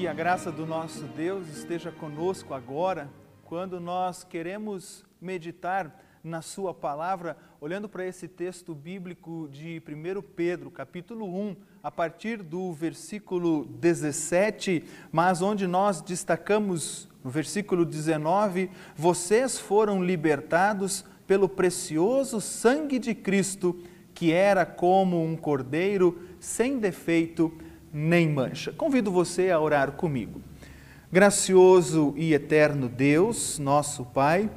Que a graça do nosso Deus esteja conosco agora, quando nós queremos meditar na Sua palavra, olhando para esse texto bíblico de 1 Pedro, capítulo 1, a partir do versículo 17, mas onde nós destacamos no versículo 19: Vocês foram libertados pelo precioso sangue de Cristo, que era como um cordeiro sem defeito nem mancha. Convido você a orar comigo. Gracioso e eterno Deus, nosso Pai,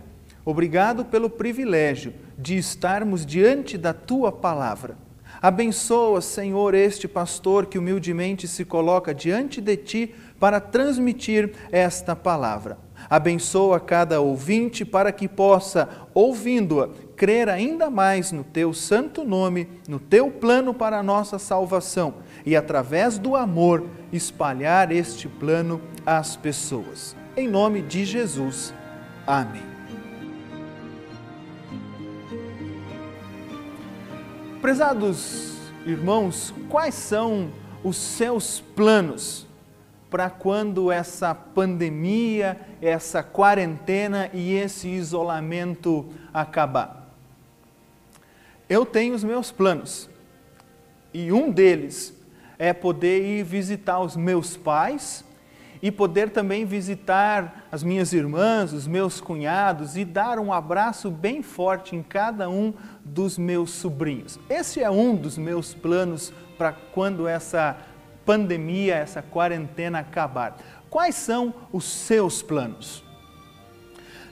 obrigado pelo privilégio de estarmos diante da tua palavra. Abençoa, Senhor, este pastor que humildemente se coloca diante de ti para transmitir esta palavra. Abençoa cada ouvinte para que possa, ouvindo-a, crer ainda mais no teu santo nome, no teu plano para a nossa salvação e, através do amor, espalhar este plano às pessoas. Em nome de Jesus. Amém. Prezados irmãos, quais são os seus planos para quando essa pandemia, essa quarentena e esse isolamento acabar? Eu tenho os meus planos e um deles é poder ir visitar os meus pais e poder também visitar as minhas irmãs, os meus cunhados e dar um abraço bem forte em cada um dos meus sobrinhos. Esse é um dos meus planos para quando essa pandemia, essa quarentena acabar. Quais são os seus planos?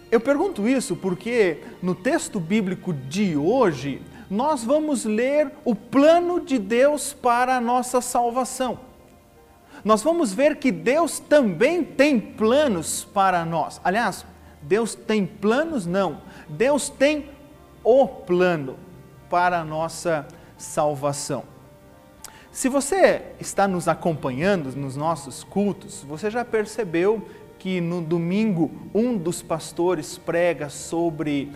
Eu pergunto isso porque no texto bíblico de hoje, nós vamos ler o plano de Deus para a nossa salvação. Nós vamos ver que Deus também tem planos para nós. Aliás, Deus tem planos? Não. Deus tem o plano para a nossa salvação. Se você está nos acompanhando nos nossos cultos, você já percebeu que no domingo um dos pastores prega sobre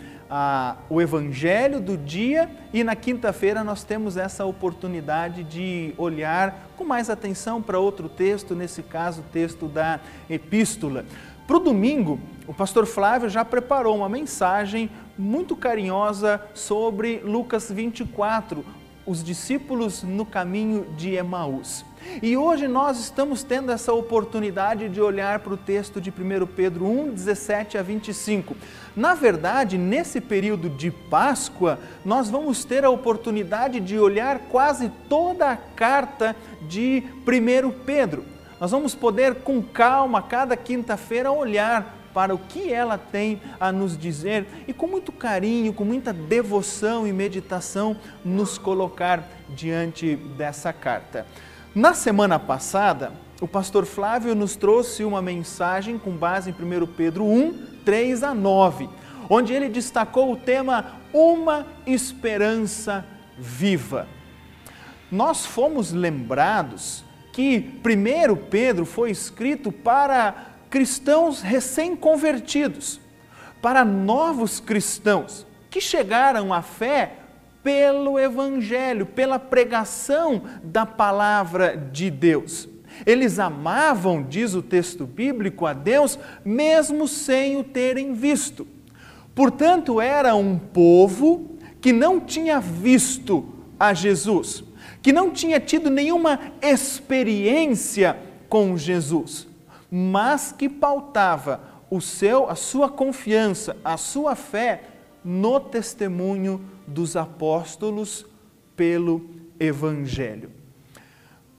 o Evangelho do dia e na quinta-feira nós temos essa oportunidade de olhar com mais atenção para outro texto, nesse caso, o texto da Epístola. Para o domingo, o pastor Flávio já preparou uma mensagem muito carinhosa sobre Lucas 24, os discípulos no caminho de Emaús. E hoje nós estamos tendo essa oportunidade de olhar para o texto de 1 Pedro 1, 17 a 25. Na verdade, nesse período de Páscoa, nós vamos ter a oportunidade de olhar quase toda a carta de 1 Pedro. Nós vamos poder, com calma, cada quinta-feira, olhar para o que ela tem a nos dizer e com muito carinho, com muita devoção e meditação, nos colocar diante dessa carta. Na semana passada, o pastor Flávio nos trouxe uma mensagem com base em 1 Pedro 1, 3 a 9, onde ele destacou o tema Uma Esperança Viva. Nós fomos lembrados que 1 Pedro foi escrito para cristãos recém-convertidos, para novos cristãos que chegaram à fé pelo Evangelho, pela pregação da palavra de Deus. Eles amavam, diz o texto bíblico, a Deus, mesmo sem o terem visto. Portanto, era um povo que não tinha visto a Jesus, que não tinha tido nenhuma experiência com Jesus, mas que pautava o seu, a sua confiança, a sua fé no testemunho dos apóstolos pelo Evangelho.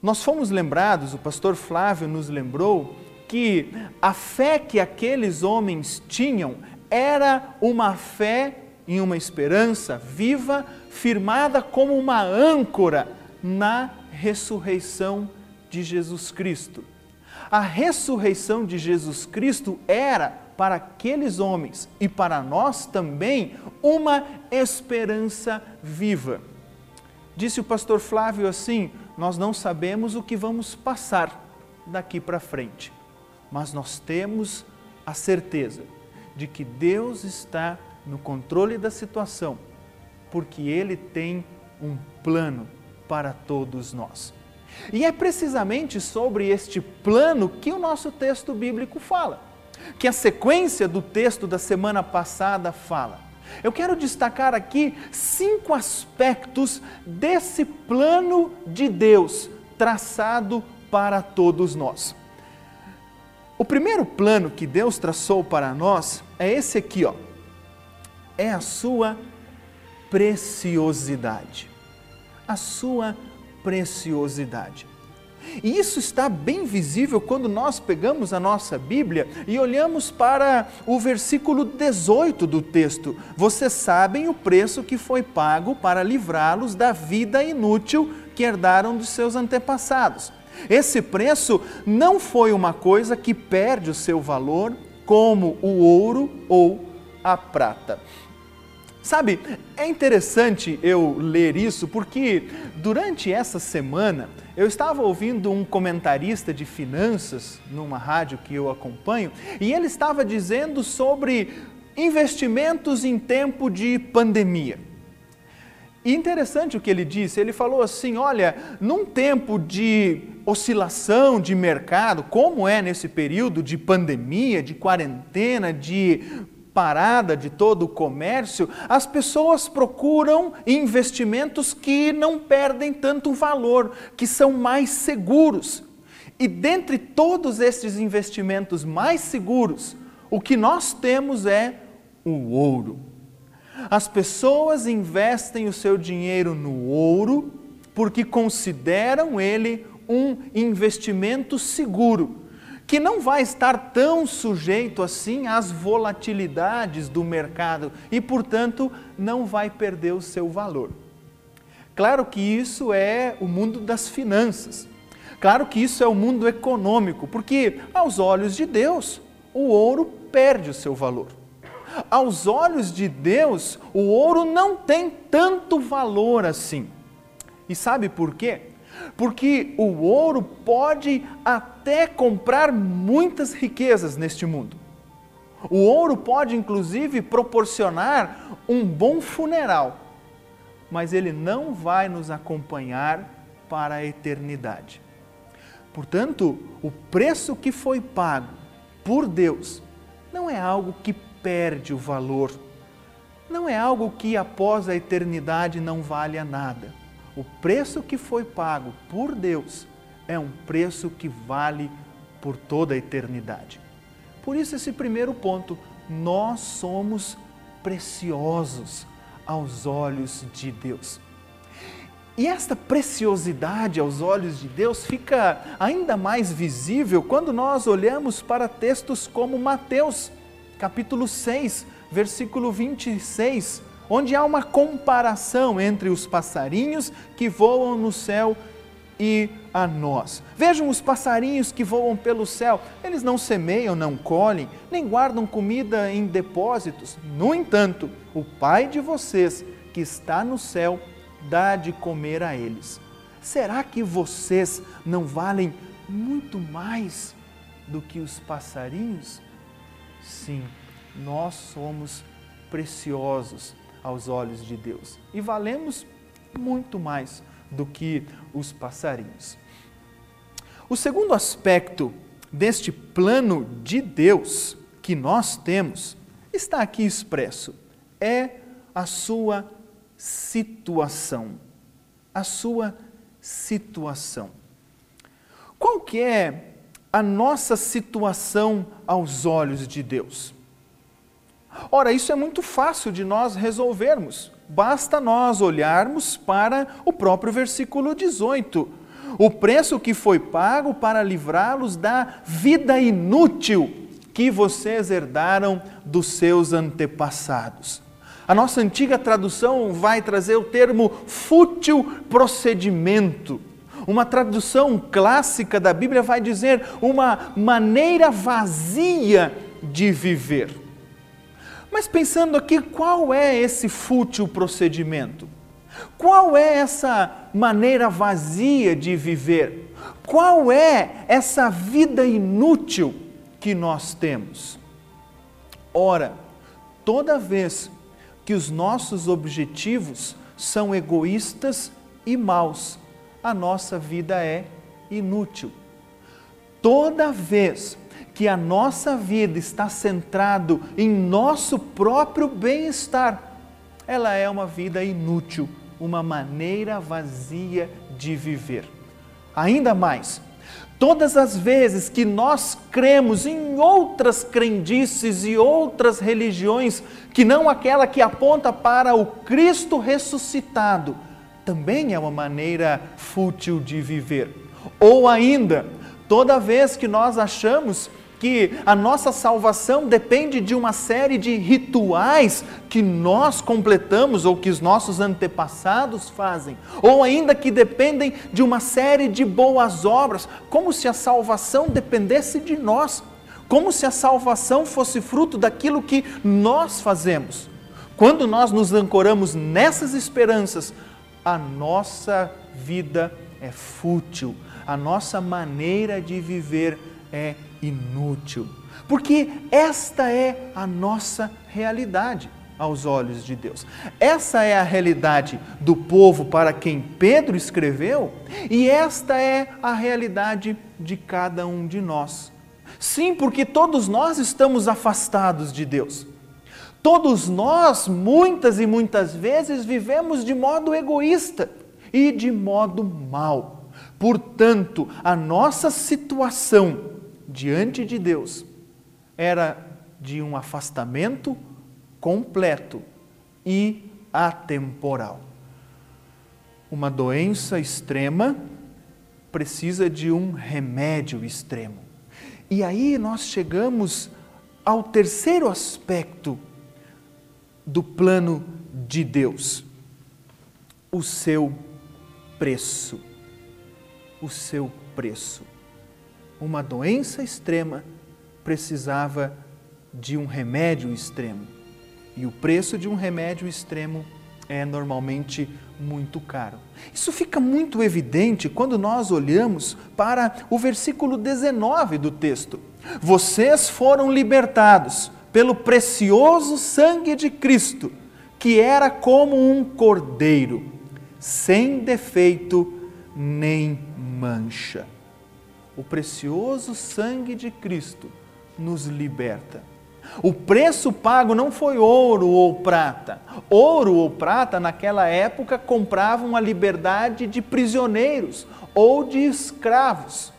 Nós fomos lembrados, o pastor Flávio nos lembrou, que a fé que aqueles homens tinham era uma fé em uma esperança viva, firmada como uma âncora na ressurreição de Jesus Cristo. A ressurreição de Jesus Cristo era para aqueles homens e para nós também uma esperança viva. Disse o pastor Flávio assim: Nós não sabemos o que vamos passar daqui para frente, mas nós temos a certeza de que Deus está no controle da situação, porque Ele tem um plano para todos nós. E é precisamente sobre este plano que o nosso texto bíblico fala, que a sequência do texto da semana passada fala. Eu quero destacar aqui cinco aspectos desse plano de Deus traçado para todos nós. O primeiro plano que Deus traçou para nós é esse aqui, ó. É a sua preciosidade. A sua preciosidade. E isso está bem visível quando nós pegamos a nossa Bíblia e olhamos para o versículo 18 do texto. Vocês sabem o preço que foi pago para livrá-los da vida inútil que herdaram dos seus antepassados. Esse preço não foi uma coisa que perde o seu valor, como o ouro ou a prata. Sabe, é interessante eu ler isso porque durante essa semana eu estava ouvindo um comentarista de finanças numa rádio que eu acompanho e ele estava dizendo sobre investimentos em tempo de pandemia. E interessante o que ele disse, ele falou assim: olha, num tempo de oscilação de mercado, como é nesse período de pandemia, de quarentena, de parada de todo o comércio, as pessoas procuram investimentos que não perdem tanto valor, que são mais seguros. E dentre todos esses investimentos mais seguros, o que nós temos é o ouro. As pessoas investem o seu dinheiro no ouro porque consideram ele um investimento seguro que não vai estar tão sujeito assim às volatilidades do mercado e, portanto, não vai perder o seu valor. Claro que isso é o mundo das finanças. Claro que isso é o mundo econômico, porque aos olhos de Deus, o ouro perde o seu valor. Aos olhos de Deus, o ouro não tem tanto valor assim. E sabe por quê? Porque o ouro pode até comprar muitas riquezas neste mundo. O ouro pode inclusive proporcionar um bom funeral, mas ele não vai nos acompanhar para a eternidade. Portanto, o preço que foi pago por Deus não é algo que perde o valor, não é algo que após a eternidade não vale a nada o preço que foi pago por Deus é um preço que vale por toda a eternidade. Por isso, esse primeiro ponto, nós somos preciosos aos olhos de Deus. E esta preciosidade aos olhos de Deus fica ainda mais visível quando nós olhamos para textos como Mateus, capítulo 6, versículo 26, onde há uma comparação entre os passarinhos que voam no céu e a nós. Vejam os passarinhos que voam pelo céu, eles não semeiam, não colhem, nem guardam comida em depósitos. No entanto, o Pai de vocês, que está no céu, dá de comer a eles. Será que vocês não valem muito mais do que os passarinhos? Sim, nós somos preciosos aos olhos de Deus e valemos muito mais do que os passarinhos. O segundo aspecto deste plano de Deus que nós temos está aqui expresso: é a sua situação. A sua situação. Qual que é a nossa situação aos olhos de Deus? Ora, isso é muito fácil de nós resolvermos. Basta nós olharmos para o próprio versículo 18. O preço que foi pago para livrá-los da vida inútil que vocês herdaram dos seus antepassados. A nossa antiga tradução vai trazer o termo fútil procedimento. Uma tradução clássica da Bíblia vai dizer uma maneira vazia de viver. Mas pensando aqui, qual é esse fútil procedimento? Qual é essa maneira vazia de viver? Qual é essa vida inútil que nós temos? Ora, toda vez que os nossos objetivos são egoístas e maus, a nossa vida é inútil. Toda vez que a nossa vida está centrado em nosso próprio bem-estar, ela é uma vida inútil, uma maneira vazia de viver. Ainda mais, todas as vezes que nós cremos em outras crendices e outras religiões que não aquela que aponta para o Cristo ressuscitado, também é uma maneira fútil de viver. Ou ainda, toda vez que nós achamos que a nossa salvação depende de uma série de rituais que nós completamos ou que os nossos antepassados fazem, ou ainda que dependem de uma série de boas obras, como se a salvação dependesse de nós, como se a salvação fosse fruto daquilo que nós fazemos. Quando nós nos ancoramos nessas esperanças, a nossa vida é fútil, a nossa maneira de viver é inútil, porque esta é a nossa realidade aos olhos de Deus. Essa é a realidade do povo para quem Pedro escreveu e esta é a realidade de cada um de nós. Sim, porque todos nós estamos afastados de Deus. Todos nós, muitas e muitas vezes, vivemos de modo egoísta e de modo mal. Portanto, a nossa situação diante de Deus era de um afastamento completo e atemporal. Uma doença extrema precisa de um remédio extremo. E aí nós chegamos ao terceiro aspecto do plano de Deus: o seu preço. O seu preço uma doença extrema precisava de um remédio extremo. E o preço de um remédio extremo é normalmente muito caro. Isso fica muito evidente quando nós olhamos para o versículo 19 do texto. Vocês foram libertados pelo precioso sangue de Cristo, que era como um cordeiro, sem defeito nem mancha o precioso sangue de Cristo nos liberta. O preço pago não foi ouro ou prata. Ouro ou prata, naquela época, compravam a liberdade de prisioneiros ou de escravos.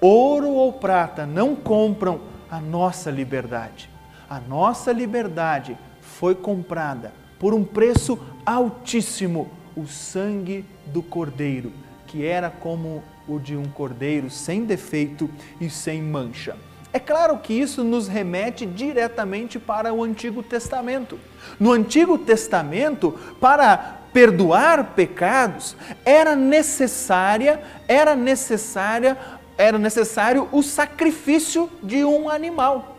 Ouro ou prata não compram a nossa liberdade. A nossa liberdade foi comprada por um preço altíssimo o sangue do Cordeiro, que era como o de um cordeiro sem defeito e sem mancha. É claro que isso nos remete diretamente para o Antigo Testamento. No Antigo Testamento, para perdoar pecados, era necessária, era necessária, era necessário o sacrifício de um animal.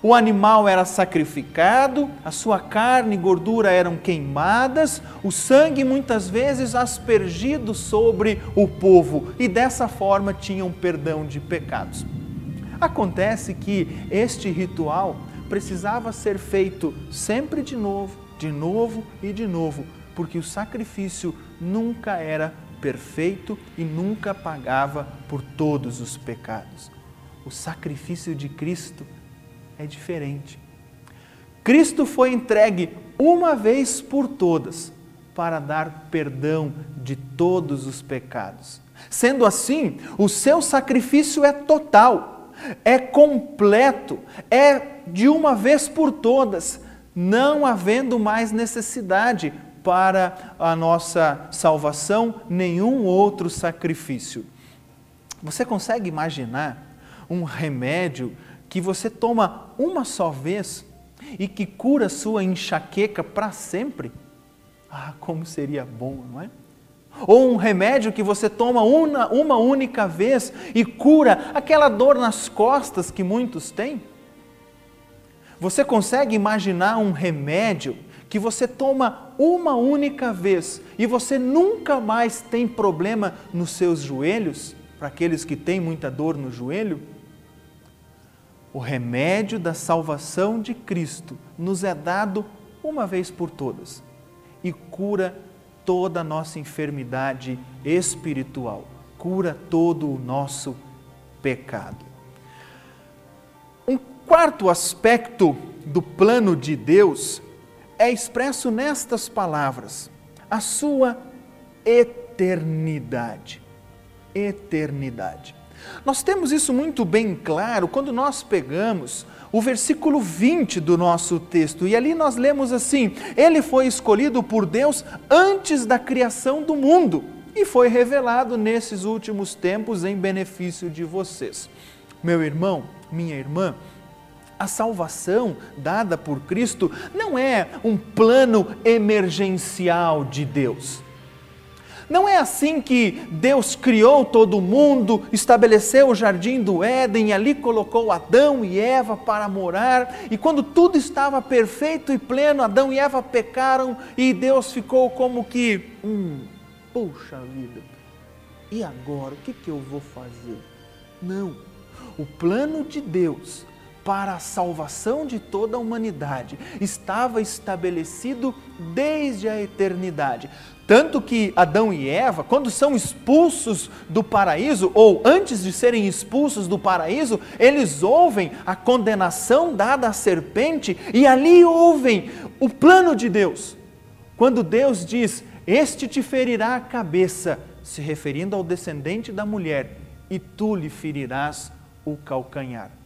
O animal era sacrificado, a sua carne e gordura eram queimadas, o sangue muitas vezes aspergido sobre o povo e dessa forma tinham perdão de pecados. Acontece que este ritual precisava ser feito sempre de novo, de novo e de novo, porque o sacrifício nunca era perfeito e nunca pagava por todos os pecados. O sacrifício de Cristo é diferente. Cristo foi entregue uma vez por todas para dar perdão de todos os pecados. Sendo assim, o seu sacrifício é total, é completo, é de uma vez por todas, não havendo mais necessidade para a nossa salvação nenhum outro sacrifício. Você consegue imaginar um remédio que você toma uma só vez e que cura sua enxaqueca para sempre? Ah, como seria bom, não é? Ou um remédio que você toma uma, uma única vez e cura aquela dor nas costas que muitos têm? Você consegue imaginar um remédio que você toma uma única vez e você nunca mais tem problema nos seus joelhos? Para aqueles que têm muita dor no joelho? O remédio da salvação de Cristo nos é dado uma vez por todas e cura toda a nossa enfermidade espiritual, cura todo o nosso pecado. Um quarto aspecto do plano de Deus é expresso nestas palavras: a sua eternidade. Eternidade. Nós temos isso muito bem claro quando nós pegamos o versículo 20 do nosso texto, e ali nós lemos assim: Ele foi escolhido por Deus antes da criação do mundo e foi revelado nesses últimos tempos em benefício de vocês. Meu irmão, minha irmã, a salvação dada por Cristo não é um plano emergencial de Deus. Não é assim que Deus criou todo mundo, estabeleceu o jardim do Éden e ali colocou Adão e Eva para morar, e quando tudo estava perfeito e pleno, Adão e Eva pecaram e Deus ficou como que, hum, puxa vida, e agora o que, que eu vou fazer? Não, o plano de Deus para a salvação de toda a humanidade estava estabelecido desde a eternidade. Tanto que Adão e Eva, quando são expulsos do paraíso, ou antes de serem expulsos do paraíso, eles ouvem a condenação dada à serpente e ali ouvem o plano de Deus. Quando Deus diz: Este te ferirá a cabeça, se referindo ao descendente da mulher, e tu lhe ferirás o calcanhar.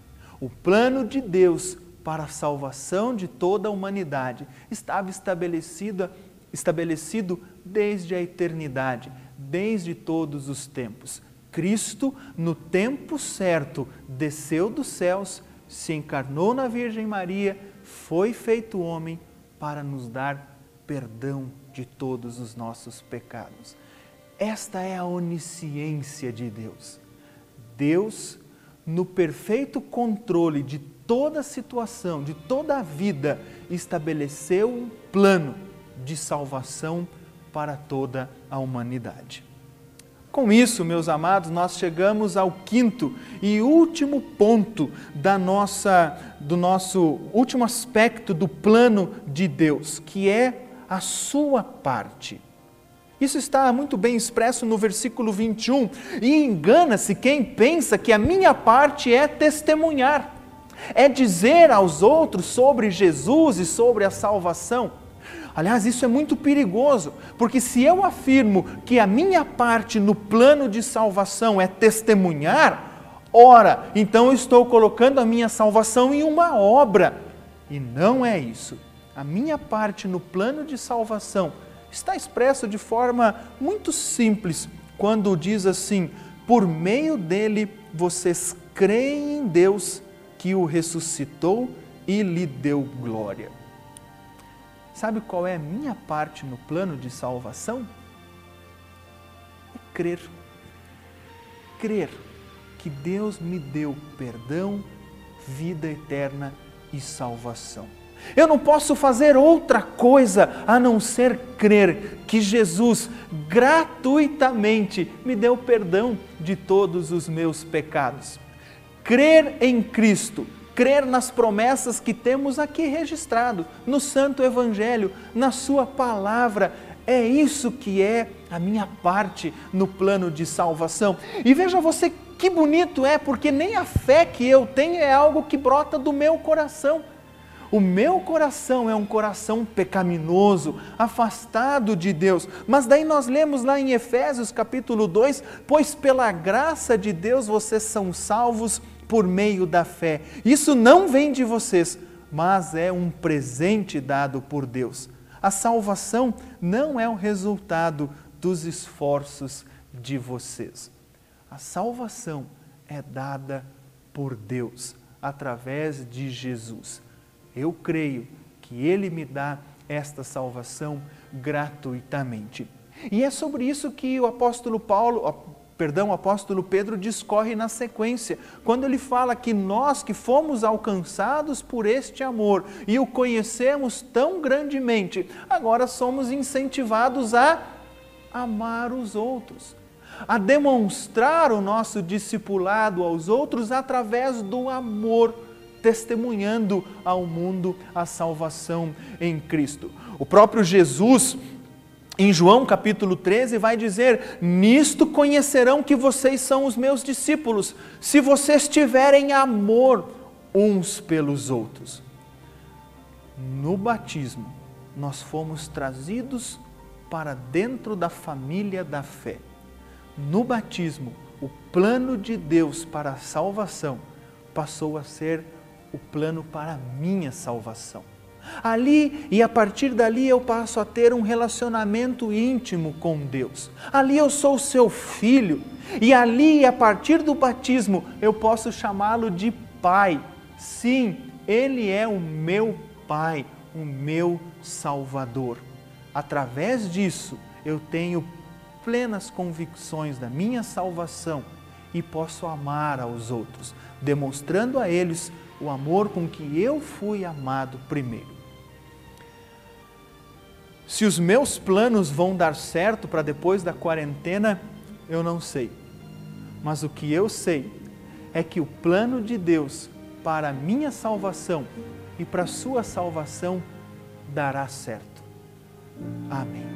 O plano de Deus para a salvação de toda a humanidade estava estabelecido, estabelecido desde a eternidade, desde todos os tempos. Cristo, no tempo certo, desceu dos céus, se encarnou na Virgem Maria, foi feito homem para nos dar perdão de todos os nossos pecados. Esta é a onisciência de Deus. Deus, no perfeito controle de toda a situação, de toda a vida, estabeleceu um plano de salvação para toda a humanidade. Com isso, meus amados, nós chegamos ao quinto e último ponto da nossa do nosso último aspecto do plano de Deus, que é a sua parte. Isso está muito bem expresso no versículo 21. E engana-se quem pensa que a minha parte é testemunhar, é dizer aos outros sobre Jesus e sobre a salvação. Aliás, isso é muito perigoso, porque se eu afirmo que a minha parte no plano de salvação é testemunhar, ora, então eu estou colocando a minha salvação em uma obra. E não é isso. A minha parte no plano de salvação está expresso de forma muito simples quando diz assim: por meio dele vocês creem em Deus que o ressuscitou e lhe deu glória. Sabe qual é a minha parte no plano de salvação? É crer. Crer que Deus me deu perdão, vida eterna e salvação. Eu não posso fazer outra coisa a não ser crer que Jesus gratuitamente me deu perdão de todos os meus pecados. Crer em Cristo crer nas promessas que temos aqui registrado no Santo Evangelho, na Sua palavra. É isso que é a minha parte no plano de salvação. E veja você que bonito é, porque nem a fé que eu tenho é algo que brota do meu coração. O meu coração é um coração pecaminoso, afastado de Deus. Mas daí nós lemos lá em Efésios capítulo 2: Pois pela graça de Deus vocês são salvos por meio da fé. Isso não vem de vocês, mas é um presente dado por Deus. A salvação não é o resultado dos esforços de vocês. A salvação é dada por Deus através de Jesus. Eu creio que Ele me dá esta salvação gratuitamente. E é sobre isso que o apóstolo Paulo, perdão, o apóstolo Pedro discorre na sequência, quando ele fala que nós que fomos alcançados por este amor e o conhecemos tão grandemente, agora somos incentivados a amar os outros, a demonstrar o nosso discipulado aos outros através do amor, testemunhando ao mundo a salvação em Cristo. O próprio Jesus Em João capítulo 13 vai dizer: Nisto conhecerão que vocês são os meus discípulos, se vocês tiverem amor uns pelos outros. No batismo, nós fomos trazidos para dentro da família da fé. No batismo, o plano de Deus para a salvação passou a ser o plano para a minha salvação. Ali e a partir dali eu passo a ter um relacionamento íntimo com Deus. Ali eu sou seu filho e ali a partir do batismo eu posso chamá-lo de pai. Sim, ele é o meu pai, o meu salvador. Através disso eu tenho plenas convicções da minha salvação e posso amar aos outros, demonstrando a eles o amor com que eu fui amado primeiro. Se os meus planos vão dar certo para depois da quarentena, eu não sei. Mas o que eu sei é que o plano de Deus para a minha salvação e para a sua salvação dará certo. Amém.